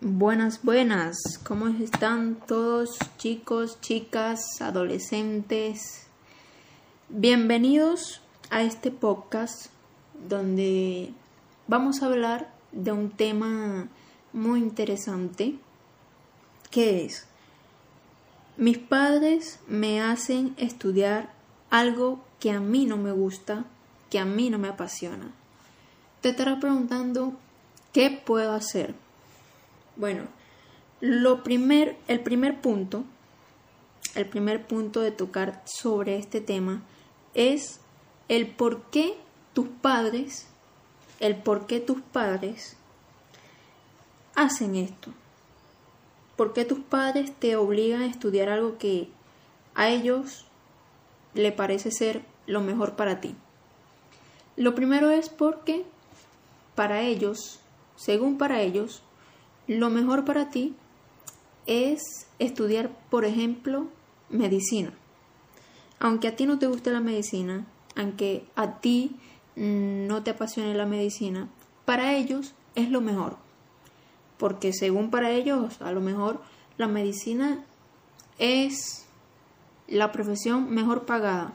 Buenas, buenas. ¿Cómo están todos chicos, chicas, adolescentes? Bienvenidos a este podcast donde vamos a hablar de un tema muy interesante que es mis padres me hacen estudiar algo que a mí no me gusta, que a mí no me apasiona. Te estarás preguntando ¿qué puedo hacer? Bueno, lo primer, el primer punto, el primer punto de tocar sobre este tema es el por qué tus padres, el por qué tus padres hacen esto. ¿Por qué tus padres te obligan a estudiar algo que a ellos le parece ser lo mejor para ti? Lo primero es porque para ellos, según para ellos, lo mejor para ti es estudiar, por ejemplo, medicina. Aunque a ti no te guste la medicina, aunque a ti no te apasione la medicina, para ellos es lo mejor. Porque según para ellos, a lo mejor la medicina es la profesión mejor pagada.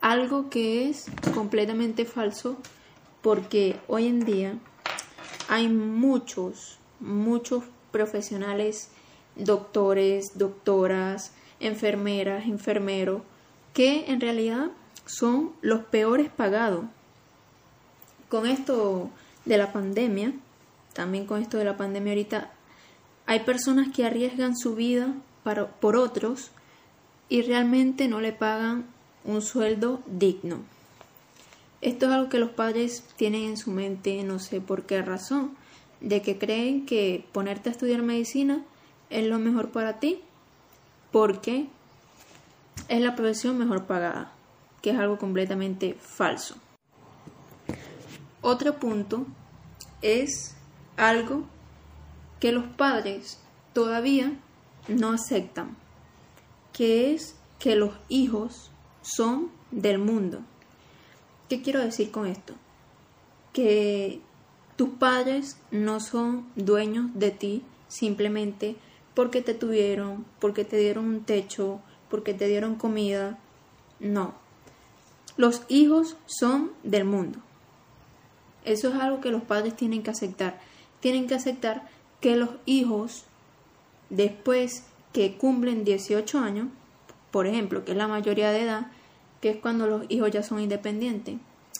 Algo que es completamente falso porque hoy en día hay muchos, muchos profesionales, doctores, doctoras, enfermeras, enfermeros, que en realidad son los peores pagados. Con esto de la pandemia, también con esto de la pandemia ahorita, hay personas que arriesgan su vida para, por otros y realmente no le pagan un sueldo digno. Esto es algo que los padres tienen en su mente, no sé por qué razón, de que creen que ponerte a estudiar medicina es lo mejor para ti, porque es la profesión mejor pagada, que es algo completamente falso. Otro punto es algo que los padres todavía no aceptan, que es que los hijos son del mundo. ¿Qué quiero decir con esto? Que tus padres no son dueños de ti simplemente porque te tuvieron, porque te dieron un techo, porque te dieron comida. No. Los hijos son del mundo. Eso es algo que los padres tienen que aceptar. Tienen que aceptar que los hijos, después que cumplen 18 años, por ejemplo, que es la mayoría de edad, que es cuando los hijos ya son independientes.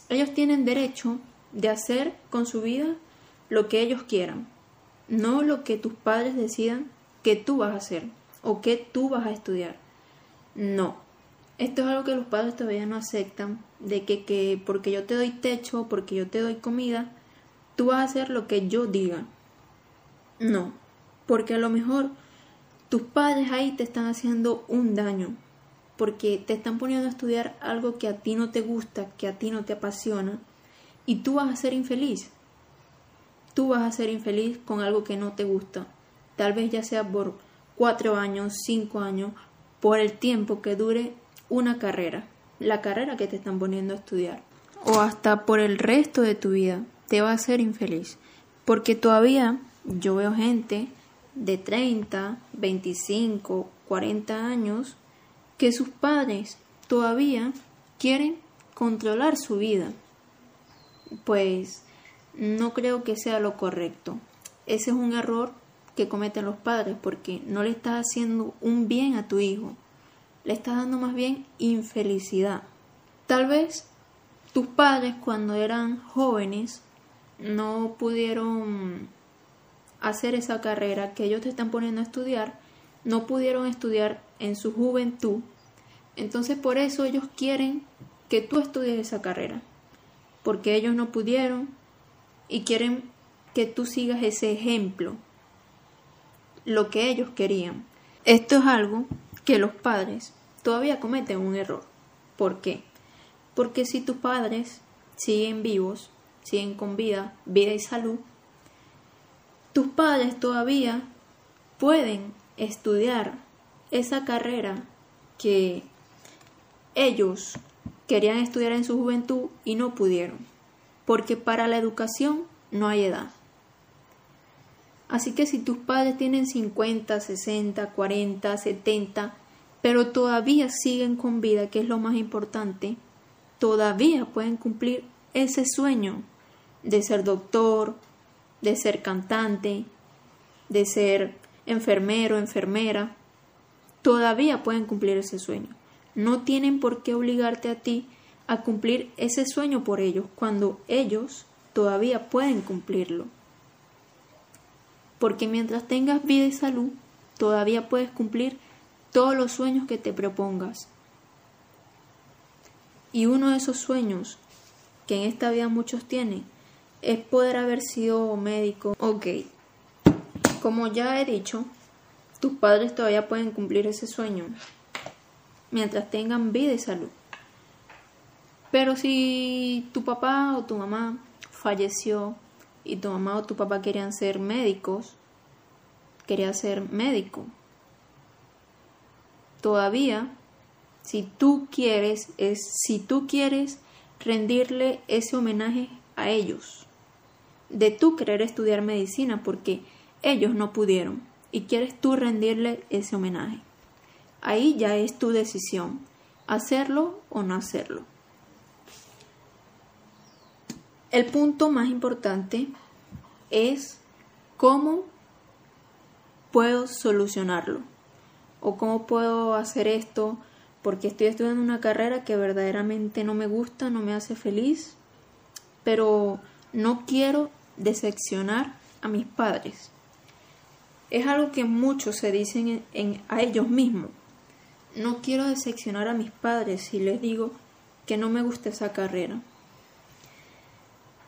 Ellos tienen derecho de hacer con su vida lo que ellos quieran, no lo que tus padres decidan que tú vas a hacer o que tú vas a estudiar. No. Esto es algo que los padres todavía no aceptan, de que, que porque yo te doy techo, porque yo te doy comida, tú vas a hacer lo que yo diga. No, porque a lo mejor tus padres ahí te están haciendo un daño, porque te están poniendo a estudiar algo que a ti no te gusta, que a ti no te apasiona, y tú vas a ser infeliz. Tú vas a ser infeliz con algo que no te gusta, tal vez ya sea por cuatro años, cinco años, por el tiempo que dure una carrera, la carrera que te están poniendo a estudiar, o hasta por el resto de tu vida, te va a hacer infeliz, porque todavía yo veo gente de 30, 25, 40 años que sus padres todavía quieren controlar su vida. Pues no creo que sea lo correcto. Ese es un error que cometen los padres porque no le estás haciendo un bien a tu hijo, le estás dando más bien infelicidad. Tal vez tus padres cuando eran jóvenes no pudieron hacer esa carrera que ellos te están poniendo a estudiar, no pudieron estudiar en su juventud, entonces por eso ellos quieren que tú estudies esa carrera, porque ellos no pudieron y quieren que tú sigas ese ejemplo, lo que ellos querían. Esto es algo que los padres todavía cometen un error. ¿Por qué? Porque si tus padres siguen vivos, siguen con vida, vida y salud, tus padres todavía pueden estudiar esa carrera que ellos querían estudiar en su juventud y no pudieron, porque para la educación no hay edad. Así que si tus padres tienen 50, 60, 40, 70, pero todavía siguen con vida, que es lo más importante, todavía pueden cumplir ese sueño de ser doctor, de ser cantante, de ser enfermero, enfermera, todavía pueden cumplir ese sueño. No tienen por qué obligarte a ti a cumplir ese sueño por ellos cuando ellos todavía pueden cumplirlo. Porque mientras tengas vida y salud, todavía puedes cumplir todos los sueños que te propongas. Y uno de esos sueños que en esta vida muchos tienen es poder haber sido médico. Ok, como ya he dicho, tus padres todavía pueden cumplir ese sueño mientras tengan vida y salud. Pero si tu papá o tu mamá falleció y tu mamá o tu papá querían ser médicos, quería ser médico. Todavía, si tú quieres, es si tú quieres rendirle ese homenaje a ellos, de tú querer estudiar medicina porque ellos no pudieron y quieres tú rendirle ese homenaje. Ahí ya es tu decisión, hacerlo o no hacerlo. El punto más importante es cómo puedo solucionarlo o cómo puedo hacer esto porque estoy estudiando una carrera que verdaderamente no me gusta, no me hace feliz, pero no quiero decepcionar a mis padres. Es algo que muchos se dicen a ellos mismos. No quiero decepcionar a mis padres si les digo que no me gusta esa carrera.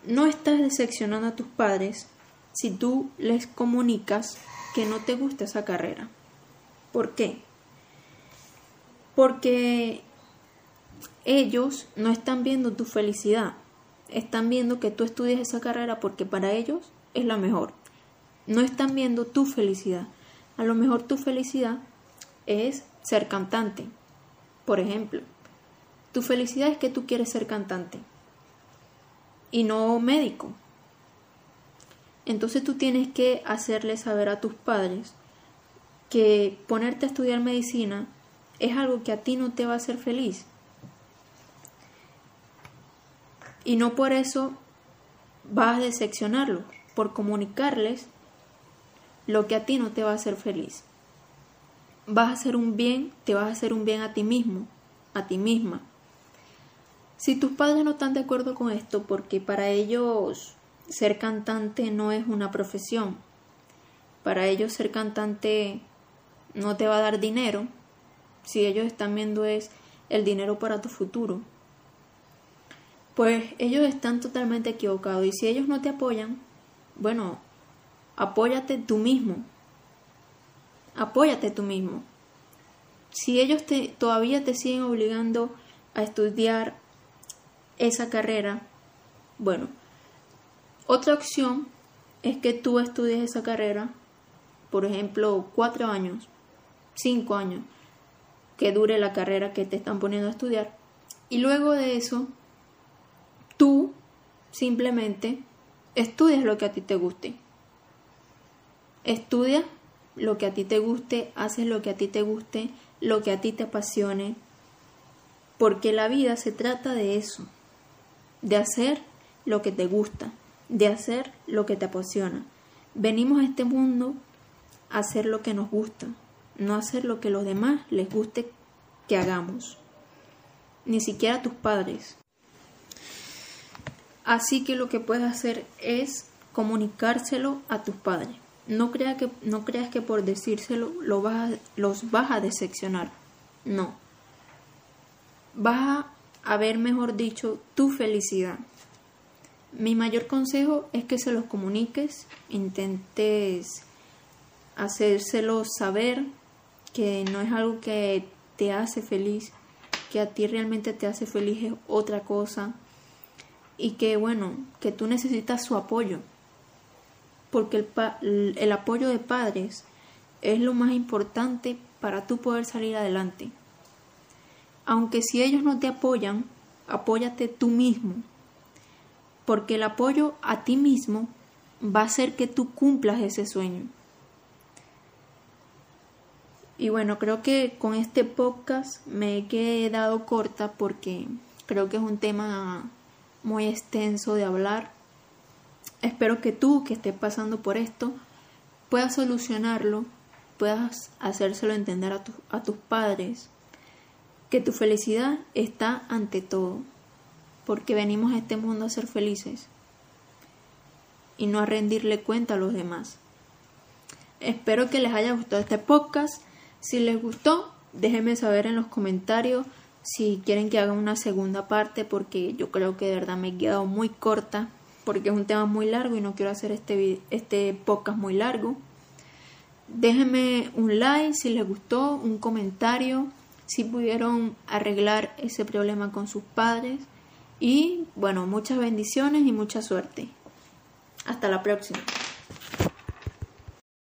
No estás decepcionando a tus padres si tú les comunicas que no te gusta esa carrera. ¿Por qué? Porque ellos no están viendo tu felicidad, están viendo que tú estudias esa carrera porque para ellos es la mejor. No están viendo tu felicidad. A lo mejor tu felicidad es ser cantante. Por ejemplo, tu felicidad es que tú quieres ser cantante y no médico. Entonces tú tienes que hacerle saber a tus padres que ponerte a estudiar medicina es algo que a ti no te va a hacer feliz. Y no por eso vas a decepcionarlo, por comunicarles lo que a ti no te va a hacer feliz. Vas a hacer un bien, te vas a hacer un bien a ti mismo, a ti misma. Si tus padres no están de acuerdo con esto, porque para ellos ser cantante no es una profesión, para ellos ser cantante no te va a dar dinero, si ellos están viendo es el dinero para tu futuro, pues ellos están totalmente equivocados y si ellos no te apoyan, bueno, apóyate tú mismo, apóyate tú mismo. Si ellos te, todavía te siguen obligando a estudiar esa carrera, bueno, otra opción es que tú estudies esa carrera, por ejemplo, cuatro años, cinco años, que dure la carrera que te están poniendo a estudiar, y luego de eso, tú simplemente estudias lo que a ti te guste. Estudia lo que a ti te guste, haces lo que a ti te guste, lo que a ti te apasione, porque la vida se trata de eso de hacer lo que te gusta, de hacer lo que te apasiona. Venimos a este mundo a hacer lo que nos gusta, no hacer lo que los demás les guste que hagamos, ni siquiera a tus padres. Así que lo que puedes hacer es comunicárselo a tus padres. No, crea que, no creas que por decírselo lo vas los vas a decepcionar. No. Vas a a ver, mejor dicho, tu felicidad. Mi mayor consejo es que se los comuniques, intentes hacérselos saber que no es algo que te hace feliz, que a ti realmente te hace feliz es otra cosa y que bueno, que tú necesitas su apoyo, porque el, apoyo de padres es lo más importante para tú poder salir adelante aunque si ellos no te apoyan, apóyate tú mismo, porque el apoyo a ti mismo va a hacer que tú cumplas ese sueño. Y bueno, creo que con este podcast me he quedado corta porque creo que es un tema muy extenso de hablar. Espero que tú que estés pasando por esto puedas solucionarlo, puedas hacérselo entender a, a tus padres, que tu felicidad está ante todo, porque venimos a este mundo a ser felices y no a rendirle cuenta a los demás. Espero que les haya gustado este podcast. Si les gustó, déjenme saber en los comentarios si quieren que haga una segunda parte porque yo creo que de verdad me he quedado muy corta porque es un tema muy largo y no quiero hacer este, este podcast muy largo. Déjenme un like si les gustó, un comentario, si pudieron arreglar ese problema con sus padres y bueno, muchas bendiciones y mucha suerte. Hasta la próxima.